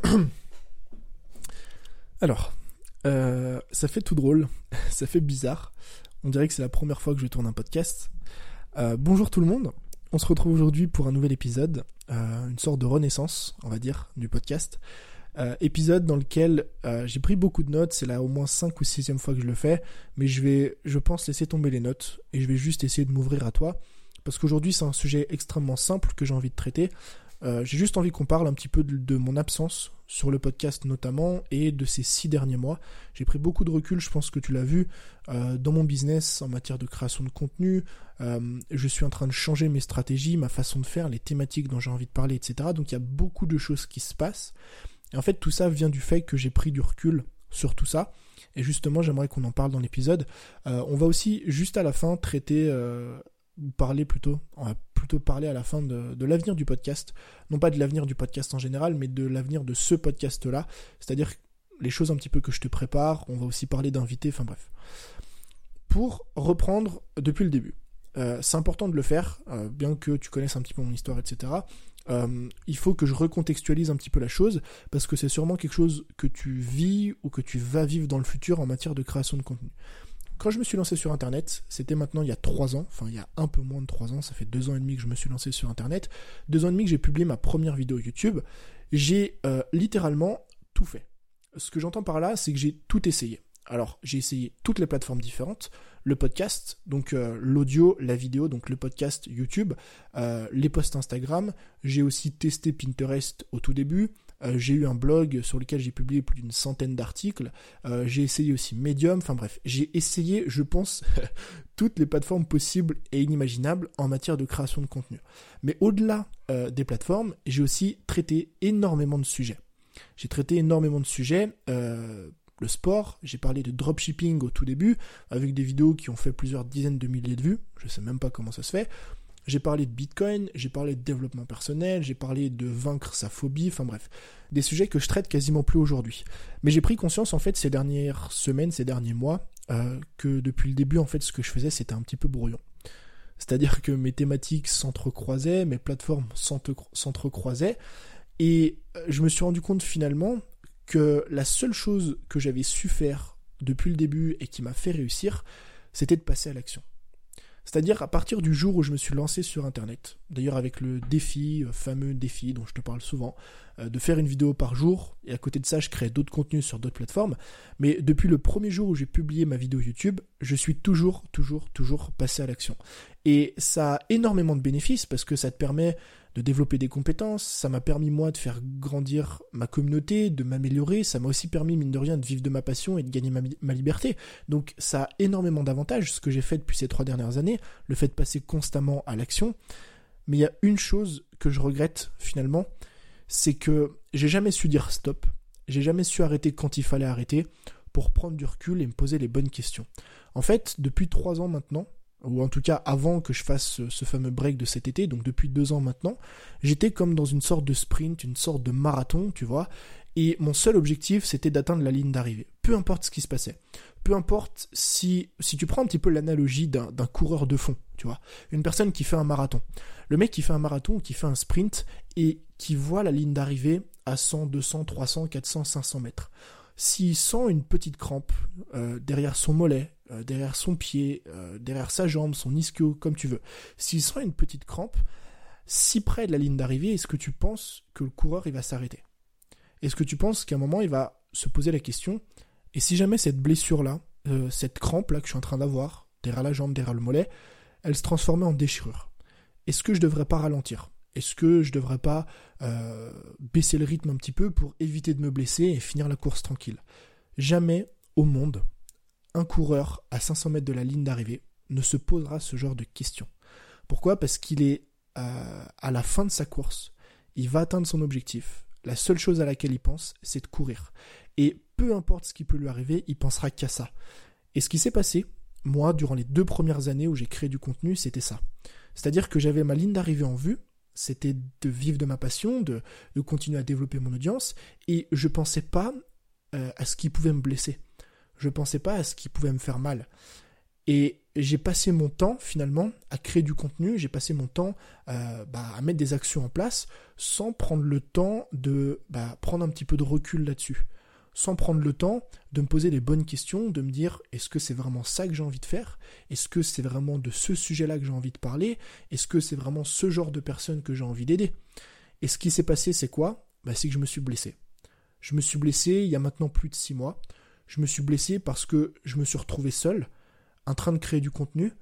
Alors, euh, ça fait tout drôle, ça fait bizarre. On dirait que c'est la première fois que je tourne un podcast. Euh, bonjour tout le monde. On se retrouve aujourd'hui pour un nouvel épisode, euh, une sorte de renaissance, on va dire, du podcast. épisode dans lequel j'ai pris beaucoup de notes, c'est là au moins 5 ou 6 fois que je le fais, mais je vais, je pense, laisser tomber les notes et je vais juste essayer de m'ouvrir à toi. Parce qu'aujourd'hui, c'est un sujet extrêmement simple que j'ai envie de traiter. Euh, j'ai juste envie qu'on parle un petit peu de, mon absence sur le podcast notamment et de ces six derniers mois. J'ai pris beaucoup de recul, je pense que tu l'as vu, euh, dans mon business en matière de création de contenu. Euh, je suis en train de changer mes stratégies, ma façon de faire, les thématiques dont j'ai envie de parler, etc. Donc il y a beaucoup de choses qui se passent. Et en fait, tout ça vient du fait que j'ai pris du recul sur tout ça. Et justement, j'aimerais qu'on en parle dans l'épisode. on va aussi, juste à la fin, traiter ou parler plutôt, plutôt parler à la fin de, l'avenir du podcast. Non pas de l'avenir du podcast en général, mais de l'avenir de ce podcast-là. C'est-à-dire les choses un petit peu que je te prépare. On va aussi parler d'invités, enfin bref. Pour reprendre depuis le début. Euh, c'est important de le faire, euh, bien que tu connaisses un petit peu mon histoire, etc. Euh, il faut que je recontextualise un petit peu la chose, parce que c'est sûrement quelque chose que tu vis ou que tu vas vivre dans le futur en matière de création de contenu. Quand je me suis lancé sur Internet, c'était maintenant il y a trois ans, enfin il y a un peu moins de trois ans, ça fait deux ans et demi que je me suis lancé sur Internet, deux ans et demi que j'ai publié ma première vidéo YouTube, j'ai euh, littéralement tout fait. Ce que j'entends par là, c'est que j'ai tout essayé. Alors, j'ai essayé toutes les plateformes différentes, le podcast, donc euh, l'audio, la vidéo, donc le podcast YouTube, euh, les posts Instagram. J'ai aussi testé Pinterest au tout début. Euh, j'ai eu un blog sur lequel j'ai publié plus d'une centaine d'articles. j'ai essayé aussi Medium. Enfin bref, j'ai essayé, je pense, toutes les plateformes possibles et inimaginables en matière de création de contenu. Mais au-delà des plateformes, j'ai aussi traité énormément de sujets. J'ai traité énormément de sujets le sport, j'ai parlé de dropshipping au tout début, avec des vidéos qui ont fait plusieurs dizaines de milliers de vues, je sais même pas comment ça se fait. J'ai parlé de Bitcoin, j'ai parlé de développement personnel, j'ai parlé de vaincre sa phobie, enfin bref, des sujets que je traite quasiment plus aujourd'hui. Mais j'ai pris conscience en fait ces dernières semaines, ces derniers mois, euh, que depuis le début en fait ce que je faisais c'était un petit peu brouillon. C'est-à-dire que mes thématiques s'entrecroisaient, mes plateformes s'entrecroisaient, et euh, je me suis rendu compte finalement que la seule chose que j'avais su faire depuis le début et qui m'a fait réussir, c'était de passer à l'action. C'est-à-dire à partir du jour où je me suis lancé sur Internet, d'ailleurs avec le défi, euh, fameux défi dont je te parle souvent, euh, de faire une vidéo par jour, et à côté de ça je crée d'autres contenus sur d'autres plateformes, mais depuis le premier jour où j'ai publié ma vidéo YouTube, je suis toujours, toujours, toujours passé à l'action. Et ça a énormément de bénéfices parce que ça te permet de développer des compétences, ça m'a permis moi de faire grandir ma communauté, de m'améliorer, ça m'a aussi permis mine de rien de vivre de ma passion et de gagner ma, liberté. Donc ça a énormément d'avantages, ce que j'ai fait depuis ces trois dernières années, le fait de passer constamment à l'action. Mais il y a une chose que je regrette finalement, c'est que j'ai jamais su dire stop, j'ai jamais su arrêter quand il fallait arrêter pour prendre du recul et me poser les bonnes questions. En fait, depuis trois ans maintenant, ou en tout cas avant que je fasse ce, fameux break de cet été, donc depuis deux ans maintenant, j'étais comme dans une sorte de sprint, une sorte de marathon, tu vois, et mon seul objectif c'était d'atteindre la ligne d'arrivée, peu importe ce qui se passait. Peu importe si, si tu prends un petit peu l'analogie d'un coureur de fond, tu vois, une personne qui fait un marathon. Le mec qui fait un marathon qui fait un sprint et qui voit la ligne d'arrivée à 100, 200, 300, 400, 500 mètres. S'il sent une petite crampe euh, derrière son mollet, euh, derrière son pied, euh, derrière sa jambe, son ischio, comme tu veux. S'il sent une petite crampe, si près de la ligne d'arrivée, est-ce que tu penses que le coureur va s'arrêter? Est-ce que tu penses qu'à un moment il va se poser la question et si jamais cette blessure là, euh, cette crampe là que je suis en train d'avoir derrière la jambe, derrière le mollet, elle se transformait en déchirure? Est-ce que je devrais pas ralentir? Est-ce que je devrais pas baisser le rythme un petit peu pour éviter de me blesser et finir la course tranquille? Jamais au monde un coureur à 500 mètres de la ligne d'arrivée ne se posera ce genre de questions. Pourquoi? Parce qu'il est euh, à la fin de sa course, il va atteindre son objectif. La seule chose à laquelle il pense, c'est de courir. Et peu importe ce qui peut lui arriver, il pensera qu'à ça. Et ce qui s'est passé, moi, durant les deux premières années où j'ai créé du contenu, c'était ça. C'est-à-dire que j'avais ma ligne d'arrivée en vue, c'était de vivre de ma passion, de, continuer à développer mon audience, et je pensais pas euh, à ce qui pouvait me blesser je pensais pas à ce qui pouvait me faire mal. Et j'ai passé mon temps finalement à créer du contenu, j'ai passé mon temps euh, bah, à mettre des actions en place sans prendre le temps de bah, prendre un petit peu de recul là-dessus, sans prendre le temps de me poser les bonnes questions, de me dire est-ce que c'est vraiment ça que j'ai envie de faire? Est-ce que c'est vraiment de ce sujet-là que j'ai envie de parler? Est-ce que c'est vraiment ce genre de personne que j'ai envie d'aider? Et ce qui s'est passé, c'est quoi? Bah, C'est que je me suis blessé. Je me suis blessé il y a maintenant plus de six mois. Je me suis blessé parce que je me suis retrouvé seul, en train de créer du contenu,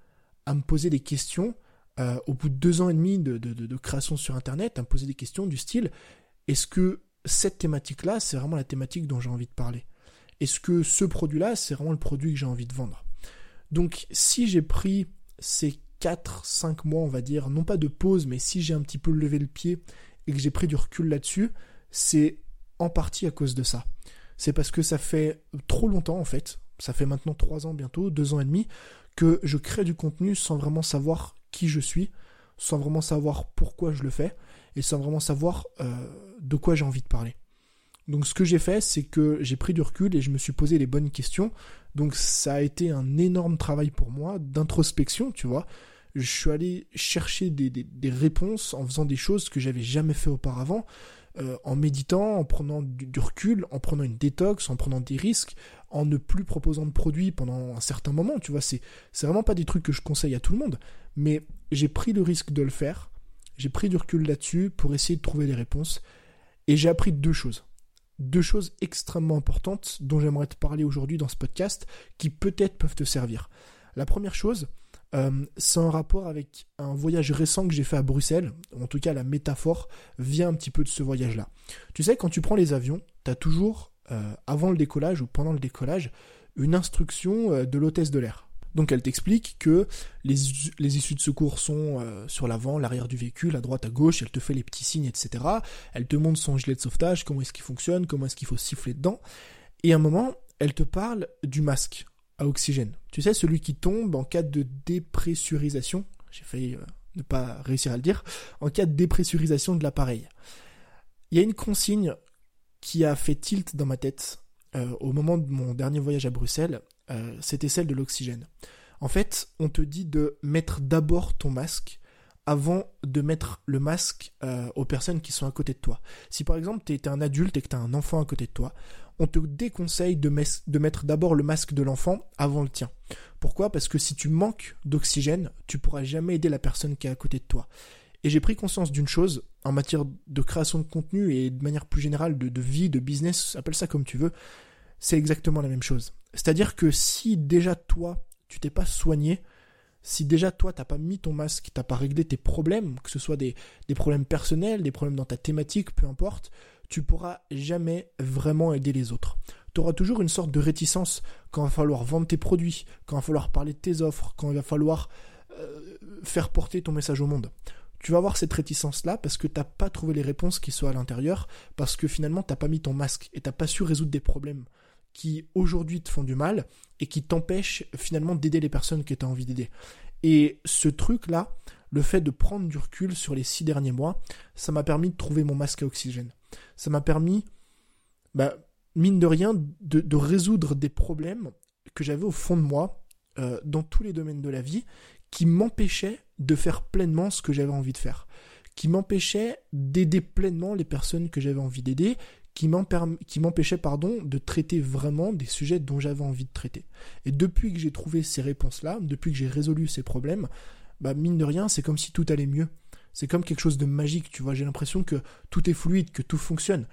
à me poser des questions, euh, au bout de deux ans et demi de, création sur Internet, à me poser des questions du style, est-ce que cette thématique-là, c'est vraiment la thématique dont j'ai envie de parler? Est-ce que ce produit-là, c'est vraiment le produit que j'ai envie de vendre? Donc si j'ai pris ces 4-5 mois, on va dire, non pas de pause, mais si j'ai un petit peu levé le pied et que j'ai pris du recul là-dessus, c'est en partie à cause de ça. C'est parce que ça fait trop longtemps en fait, ça fait maintenant trois ans bientôt, deux ans et demi, que je crée du contenu sans vraiment savoir qui je suis, sans vraiment savoir pourquoi je le fais, et sans vraiment savoir euh, de quoi j'ai envie de parler. Donc ce que j'ai fait, c'est que j'ai pris du recul et je me suis posé les bonnes questions. Donc ça a été un énorme travail pour moi d'introspection, tu vois. Je suis allé chercher des, réponses en faisant des choses que j'avais jamais fait auparavant. Euh, en méditant, en prenant du, recul, en prenant une détox, en prenant des risques, en ne plus proposant de produits pendant un certain moment. Tu vois, c'est, vraiment pas des trucs que je conseille à tout le monde, mais j'ai pris le risque de le faire. J'ai pris du recul là-dessus pour essayer de trouver des réponses. Et j'ai appris deux choses. Deux choses extrêmement importantes dont j'aimerais te parler aujourd'hui dans ce podcast qui peut-être peuvent te servir. La première chose, euh, c'est un rapport avec un voyage récent que j'ai fait à Bruxelles. En tout cas, la métaphore vient un petit peu de ce voyage-là. Tu sais, quand tu prends les avions, tu as toujours, euh, avant le décollage ou pendant le décollage, une instruction euh, de l'hôtesse de l'air. Donc elle t'explique que les, les, issues de secours sont sur l'avant, l'arrière du véhicule, à droite, à gauche, elle te fait les petits signes, etc. Elle te montre son gilet de sauvetage, comment est-ce qu'il fonctionne, comment est-ce qu'il faut siffler dedans. Et à un moment, elle te parle du masque oxygène. Tu sais, celui qui tombe en cas de dépressurisation. J'ai failli euh, ne pas réussir à le dire. En cas de dépressurisation de l'appareil. Il y a une consigne qui a fait tilt dans ma tête euh, au moment de mon dernier voyage à Bruxelles. Euh, c'était celle de l'oxygène. En fait, on te dit de mettre d'abord ton masque avant de mettre le masque aux personnes qui sont à côté de toi. Si par exemple tu un adulte et que tu as un enfant à côté de toi, on te déconseille de, mettre d'abord le masque de l'enfant avant le tien. Pourquoi? Parce que si tu manques d'oxygène, tu pourras jamais aider la personne qui est à côté de toi. Et j'ai pris conscience d'une chose en matière de création de contenu et de manière plus générale de, vie, de business, appelle ça comme tu veux, c'est exactement la même chose. C'est-à-dire que si déjà toi, tu t'es pas soigné, si déjà toi t'as pas mis ton masque, t'as pas réglé tes problèmes, que ce soit des, des problèmes personnels, des problèmes dans ta thématique, peu importe, tu pourras jamais vraiment aider les autres. Tu auras toujours une sorte de réticence quand il va falloir vendre tes produits, quand il va falloir parler de tes offres, quand il va falloir euh, faire porter ton message au monde. Tu vas avoir cette réticence-là parce que tu n'as pas trouvé les réponses qui soient à l'intérieur, parce que finalement tu n'as pas mis ton masque et tu n'as pas su résoudre des problèmes qui aujourd'hui te font du mal et qui t'empêchent finalement d'aider les personnes que tu as envie d'aider. Et ce truc-là, le fait de prendre du recul sur les six derniers mois, ça m'a permis de trouver mon masque à oxygène ça m'a permis, bah, mine de rien, de, résoudre des problèmes que j'avais au fond de moi, euh, dans tous les domaines de la vie, qui m'empêchaient de faire pleinement ce que j'avais envie de faire, qui m'empêchaient d'aider pleinement les personnes que j'avais envie d'aider, qui m'empêchaient pardon, de traiter vraiment des sujets dont j'avais envie de traiter. Et depuis que j'ai trouvé ces réponses-là, depuis que j'ai résolu ces problèmes, bah, mine de rien, c'est comme si tout allait mieux c'est comme quelque chose de magique, tu vois. J'ai l'impression que tout est fluide, que tout fonctionne,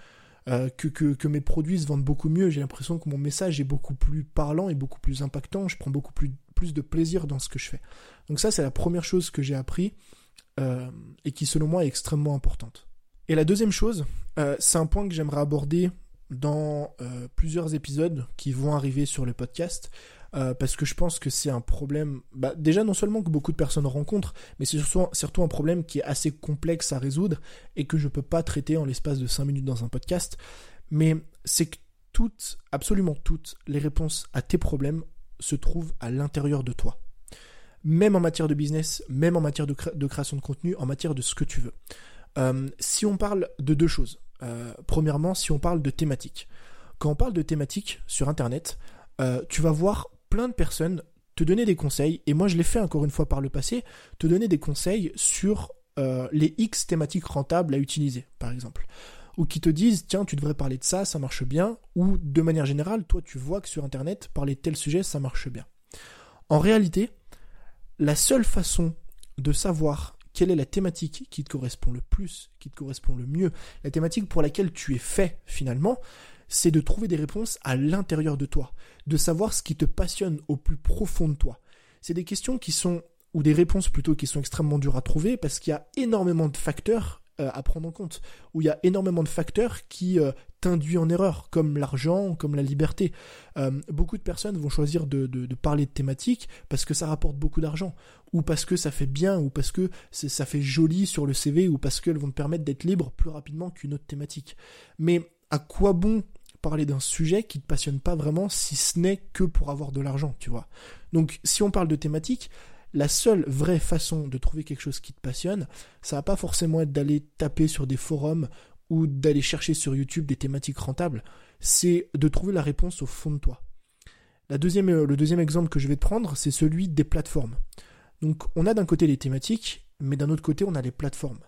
euh, que, mes produits se vendent beaucoup mieux. J'ai l'impression que mon message est beaucoup plus parlant et beaucoup plus impactant. Je prends beaucoup plus, plus de plaisir dans ce que je fais. Donc ça, c'est la première chose que j'ai appris euh, et qui, selon moi, est extrêmement importante. Et la deuxième chose, euh, c'est un point que j'aimerais aborder dans plusieurs épisodes qui vont arriver sur le podcast. Euh, parce que je pense que c'est un problème, bah, déjà non seulement que beaucoup de personnes rencontrent, mais c'est surtout, un problème qui est assez complexe à résoudre et que je ne peux pas traiter en l'espace de 5 minutes dans un podcast, mais c'est que toutes, absolument toutes, les réponses à tes problèmes se trouvent à l'intérieur de toi. Même en matière de business, même en matière de, création de contenu, en matière de ce que tu veux. Euh, si on parle de deux choses, euh, premièrement, si on parle de thématiques. Quand on parle de thématiques sur Internet, tu vas voir plein de personnes te donner des conseils, et moi je l'ai fait encore une fois par le passé, te donner des conseils sur euh, les X thématiques rentables à utiliser, par exemple. Ou qui te disent, tiens, tu devrais parler de ça, ça marche bien, ou de manière générale, toi tu vois que sur Internet, parler de tel sujet, ça marche bien. En réalité, la seule façon de savoir quelle est la thématique qui te correspond le plus, qui te correspond le mieux, la thématique pour laquelle tu es fait finalement, c'est de trouver des réponses à l'intérieur de toi, de savoir ce qui te passionne au plus profond de toi. C'est des questions qui sont, ou des réponses plutôt, qui sont extrêmement dures à trouver parce qu'il y a énormément de facteurs euh, à prendre en compte, où il y a énormément de facteurs qui euh, t'induisent en erreur, comme l'argent, comme la liberté. Euh, beaucoup de personnes vont choisir de, de, parler de thématiques parce que ça rapporte beaucoup d'argent, ou parce que ça fait bien, ou parce que ça fait joli sur le CV, ou parce qu'elles vont te permettre d'être libre plus rapidement qu'une autre thématique. Mais à quoi bon parler d'un sujet qui te passionne pas vraiment si ce n'est que pour avoir de l'argent, tu vois. Donc si on parle de thématiques, la seule vraie façon de trouver quelque chose qui te passionne, ça va pas forcément être d'aller taper sur des forums ou d'aller chercher sur YouTube des thématiques rentables, c'est de trouver la réponse au fond de toi. La deuxième, euh, le deuxième exemple que je vais te prendre, c'est celui des plateformes. Donc on a d'un côté les thématiques, mais d'un autre côté on a les plateformes.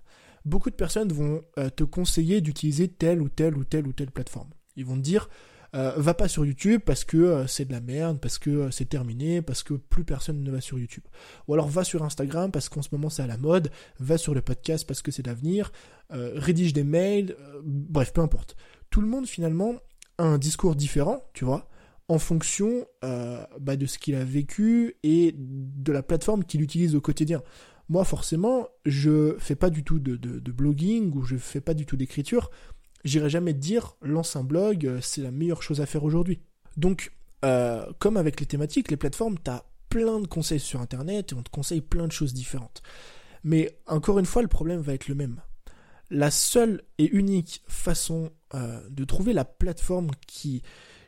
Beaucoup de personnes vont euh, te conseiller d'utiliser telle ou telle ou telle ou telle plateforme. Ils vont te dire, euh, va pas sur YouTube parce que euh, c'est de la merde, parce que euh, c'est terminé, parce que plus personne ne va sur YouTube. Ou alors va sur Instagram parce qu'en ce moment c'est à la mode, va sur le podcast parce que c'est d'avenir, rédige des mails, bref, peu importe. Tout le monde finalement a un discours différent, tu vois, en fonction bah, de ce qu'il a vécu et de la plateforme qu'il utilise au quotidien. Moi, forcément, je fais pas du tout de blogging ou je fais pas du tout d'écriture j'irai jamais te dire lance un blog, euh, c'est la meilleure chose à faire aujourd'hui. Donc, euh, comme avec les thématiques, les plateformes, tu as plein de conseils sur Internet et on te conseille plein de choses différentes. Mais encore une fois, le problème va être le même. La seule et unique façon euh, de trouver la plateforme qui,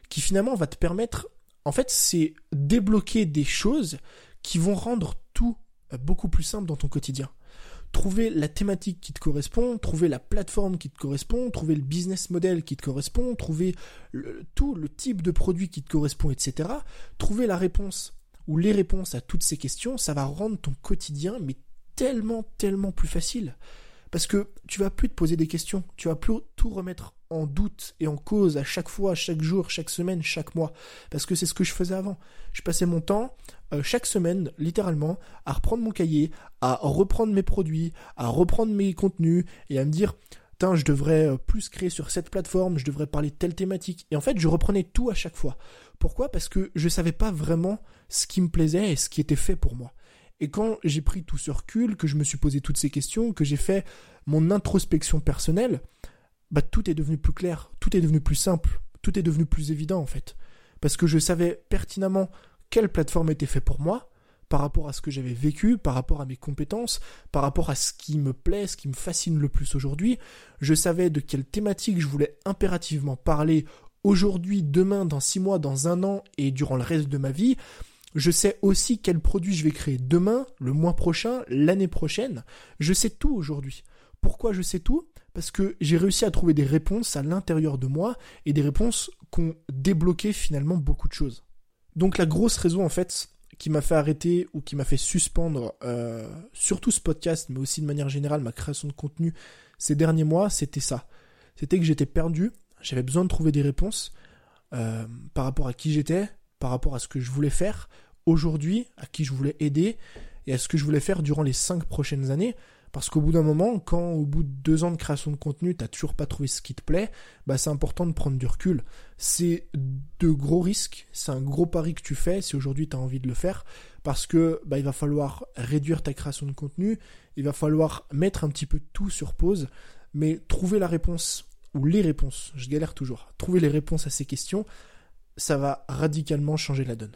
qui finalement va te permettre, en fait, c'est débloquer des choses qui vont rendre tout beaucoup plus simple dans ton quotidien trouver la thématique qui te correspond, trouver la plateforme qui te correspond, trouver le business model qui te correspond, trouver tout le type de produit qui te correspond, etc. Trouver la réponse ou les réponses à toutes ces questions, ça va rendre ton quotidien mais tellement, tellement plus facile. Parce que tu vas plus te poser des questions, tu vas plus tout remettre en doute et en cause à chaque fois, chaque jour, chaque semaine, chaque mois. Parce que c'est ce que je faisais avant. Je passais mon temps, euh, chaque semaine, littéralement, à reprendre mon cahier, à reprendre mes produits, à reprendre mes contenus et à me dire, je devrais euh, plus créer sur cette plateforme, je devrais parler de telle thématique. Et en fait, je reprenais tout à chaque fois. Pourquoi? Parce que je savais pas vraiment ce qui me plaisait et ce qui était fait pour moi. Et quand j'ai pris tout ce recul, que je me suis posé toutes ces questions, que j'ai fait mon introspection personnelle, bah tout est devenu plus clair, tout est devenu plus simple, tout est devenu plus évident en fait. Parce que je savais pertinemment quelle plateforme était faite pour moi, par rapport à ce que j'avais vécu, par rapport à mes compétences, par rapport à ce qui me plaît, ce qui me fascine le plus aujourd'hui. Je savais de quelle thématique je voulais impérativement parler aujourd'hui, demain, dans six mois, dans un an et durant le reste de ma vie. Je sais aussi quel produit je vais créer demain, le mois prochain, l'année prochaine. Je sais tout aujourd'hui. Pourquoi je sais tout? Parce que j'ai réussi à trouver des réponses à l'intérieur de moi et des réponses qui ont débloqué finalement beaucoup de choses. Donc la grosse raison en fait qui m'a fait arrêter ou qui m'a fait suspendre euh, surtout ce podcast, mais aussi de manière générale ma création de contenu ces derniers mois, c'était ça. C'était que j'étais perdu, j'avais besoin de trouver des réponses euh, par rapport à qui j'étais, par rapport à ce que je voulais faire aujourd'hui, à qui je voulais aider et à ce que je voulais faire durant les cinq prochaines années. Parce qu'au bout d'un moment, quand au bout de deux ans de création de contenu, t'as toujours pas trouvé ce qui te plaît, bah c'est important de prendre du recul. C'est de gros risques, c'est un gros pari que tu fais si aujourd'hui tu as envie de le faire, parce que bah il va falloir réduire ta création de contenu, il va falloir mettre un petit peu tout sur pause, mais trouver la réponse ou les réponses, je galère toujours, trouver les réponses à ces questions, ça va radicalement changer la donne.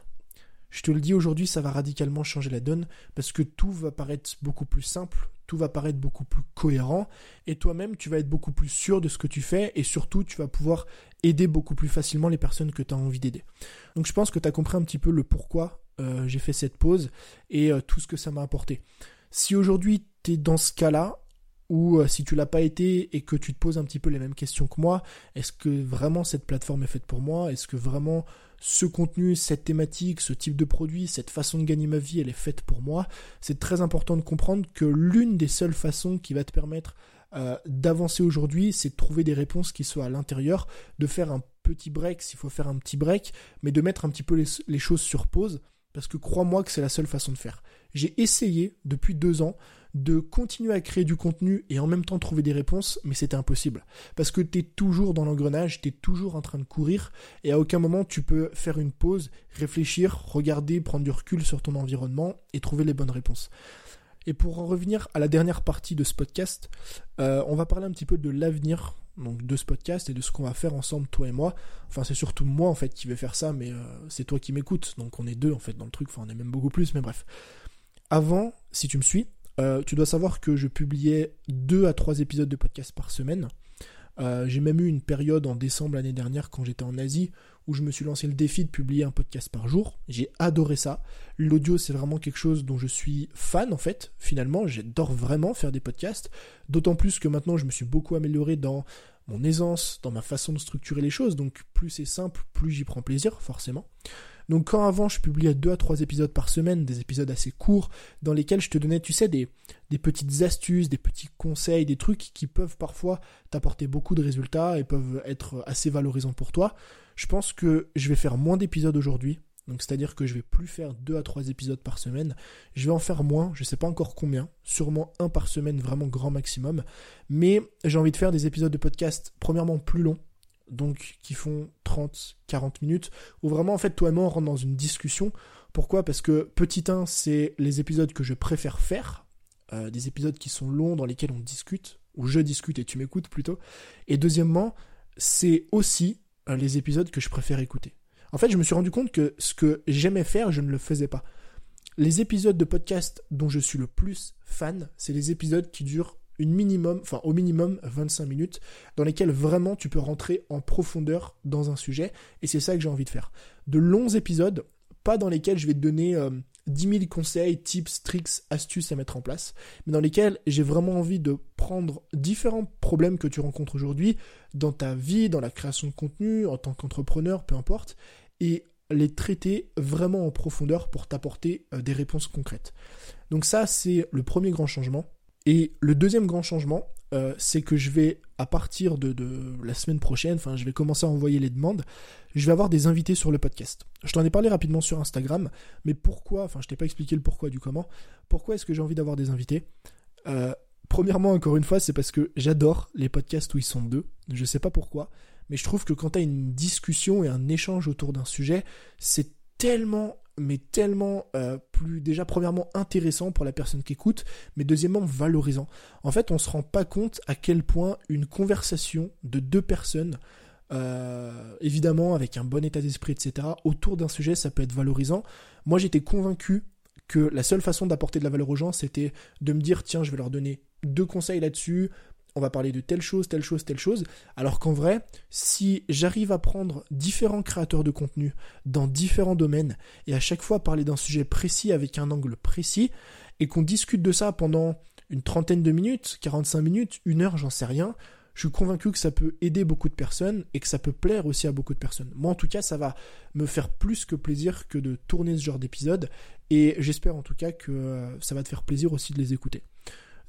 Je te le dis aujourd'hui, ça va radicalement changer la donne parce que tout va paraître beaucoup plus simple, tout va paraître beaucoup plus cohérent et toi-même tu vas être beaucoup plus sûr de ce que tu fais et surtout tu vas pouvoir aider beaucoup plus facilement les personnes que tu as envie d'aider. Donc je pense que tu as compris un petit peu le pourquoi euh, j'ai fait cette pause et euh, tout ce que ça m'a apporté. Si aujourd'hui tu es dans ce cas-là, ou euh, si tu l'as pas été et que tu te poses un petit peu les mêmes questions que moi, est-ce que vraiment cette plateforme est faite pour moi? Est-ce que vraiment ce contenu, cette thématique, ce type de produit, cette façon de gagner ma vie, elle est faite pour moi? C'est très important de comprendre que l'une des seules façons qui va te permettre euh, d'avancer aujourd'hui, c'est de trouver des réponses qui soient à l'intérieur, de faire un petit break s'il faut faire un petit break, mais de mettre un petit peu les choses sur pause, parce que crois-moi que c'est la seule façon de faire. J'ai essayé depuis deux ans de continuer à créer du contenu et en même temps trouver des réponses, mais c'était impossible. Parce que tu es toujours dans l'engrenage, tu es toujours en train de courir, et à aucun moment tu peux faire une pause, réfléchir, regarder, prendre du recul sur ton environnement et trouver les bonnes réponses. Et pour en revenir à la dernière partie de ce podcast, euh, on va parler un petit peu de l'avenir de ce podcast et de ce qu'on va faire ensemble toi et moi. Enfin c'est surtout moi en fait qui vais faire ça, mais euh, c'est toi qui m'écoutes, donc on est deux en fait dans le truc. Enfin on est même beaucoup plus, mais bref. Avant, si tu me suis, euh, tu dois savoir que je publiais deux à trois épisodes de podcast par semaine. Euh, j'ai même eu une période en décembre l'année dernière quand j'étais en Asie où je me suis lancé le défi de publier un podcast par jour. J'ai adoré ça. L'audio c'est vraiment quelque chose dont je suis fan en fait. Finalement j'adore vraiment faire des podcasts. D'autant plus que maintenant je me suis beaucoup amélioré dans mon aisance, dans ma façon de structurer les choses. Donc plus c'est simple, plus j'y prends plaisir forcément. Donc quand avant je publiais 2 à 3 épisodes par semaine, des épisodes assez courts, dans lesquels je te donnais, tu sais, des, petites astuces, des petits conseils, des trucs qui peuvent parfois t'apporter beaucoup de résultats et peuvent être assez valorisants pour toi, je pense que je vais faire moins d'épisodes aujourd'hui. Donc c'est-à-dire que je vais plus faire 2 à 3 épisodes par semaine, je vais en faire moins, je sais pas encore combien, sûrement un par semaine vraiment grand maximum, mais j'ai envie de faire des épisodes de podcast premièrement plus longs, donc qui font 30, 40 minutes, où vraiment en fait toi et moi on rentre dans une discussion. Pourquoi? Parce que petit 1, c'est les épisodes que je préfère faire, euh, des épisodes qui sont longs dans lesquels on discute, ou je discute et tu m'écoutes plutôt. Et deuxièmement, c'est aussi euh, les épisodes que je préfère écouter. En fait, je me suis rendu compte que ce que j'aimais faire, je ne le faisais pas. Les épisodes de podcast dont je suis le plus fan, c'est les épisodes qui durent une minimum, enfin au minimum 25 minutes, dans lesquelles vraiment tu peux rentrer en profondeur dans un sujet, et c'est ça que j'ai envie de faire. De longs épisodes, pas dans lesquels je vais te donner 10 euh, 000 conseils, tips, tricks, astuces à mettre en place, mais dans lesquels j'ai vraiment envie de prendre différents problèmes que tu rencontres aujourd'hui dans ta vie, dans la création de contenu, en tant qu'entrepreneur, peu importe, et les traiter vraiment en profondeur pour t'apporter euh, des réponses concrètes. Donc ça, c'est le premier grand changement. Et le deuxième grand changement, euh, c'est que je vais, à partir de, la semaine prochaine, enfin, je vais commencer à envoyer les demandes, je vais avoir des invités sur le podcast. Je t'en ai parlé rapidement sur Instagram, mais pourquoi, enfin, je t'ai pas expliqué le pourquoi du comment, pourquoi est-ce que j'ai envie d'avoir des invités? Euh, Premièrement, encore une fois, c'est parce que j'adore les podcasts où ils sont deux, je sais pas pourquoi, mais je trouve que quand tu as une discussion et un échange autour d'un sujet, c'est tellement mais tellement euh, plus déjà premièrement intéressant pour la personne qui écoute, mais deuxièmement valorisant. En fait, on se rend pas compte à quel point une conversation de deux personnes, euh, évidemment avec un bon état d'esprit, etc., autour d'un sujet, ça peut être valorisant. Moi, j'étais convaincu que la seule façon d'apporter de la valeur aux gens, c'était de me dire tiens, je vais leur donner deux conseils là-dessus, on va parler de telle chose, telle chose, telle chose. Alors qu'en vrai, si j'arrive à prendre différents créateurs de contenu dans différents domaines et à chaque fois parler d'un sujet précis avec un angle précis et qu'on discute de ça pendant une trentaine de minutes, 45 minutes, une heure, j'en sais rien, je suis convaincu que ça peut aider beaucoup de personnes et que ça peut plaire aussi à beaucoup de personnes. Moi, en tout cas, ça va me faire plus que plaisir que de tourner ce genre d'épisode et j'espère en tout cas que euh, ça va te faire plaisir aussi de les écouter.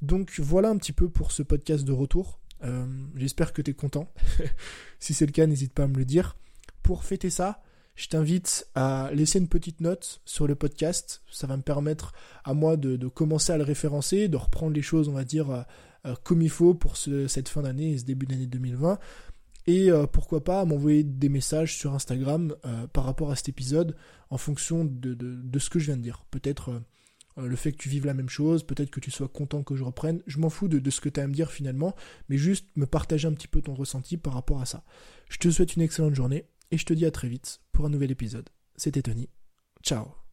Donc voilà un petit peu pour ce podcast de retour. Euh, j'espère que tu es content. si c'est le cas, n'hésite pas à me le dire. Pour fêter ça, je t'invite à laisser une petite note sur le podcast. Ça va me permettre à moi de, commencer à le référencer, de reprendre les choses, on va dire, euh, euh, comme il faut pour cette fin d'année et ce début d'année 2020. Et pourquoi pas m'envoyer des messages sur Instagram par rapport à cet épisode en fonction de, ce que je viens de dire. Peut-être le fait que tu vives la même chose, peut-être que tu sois content que je reprenne, je m'en fous de, ce que tu as à me dire finalement, mais juste me partager un petit peu ton ressenti par rapport à ça. Je te souhaite une excellente journée et je te dis à très vite pour un nouvel épisode. C'était Tony. Ciao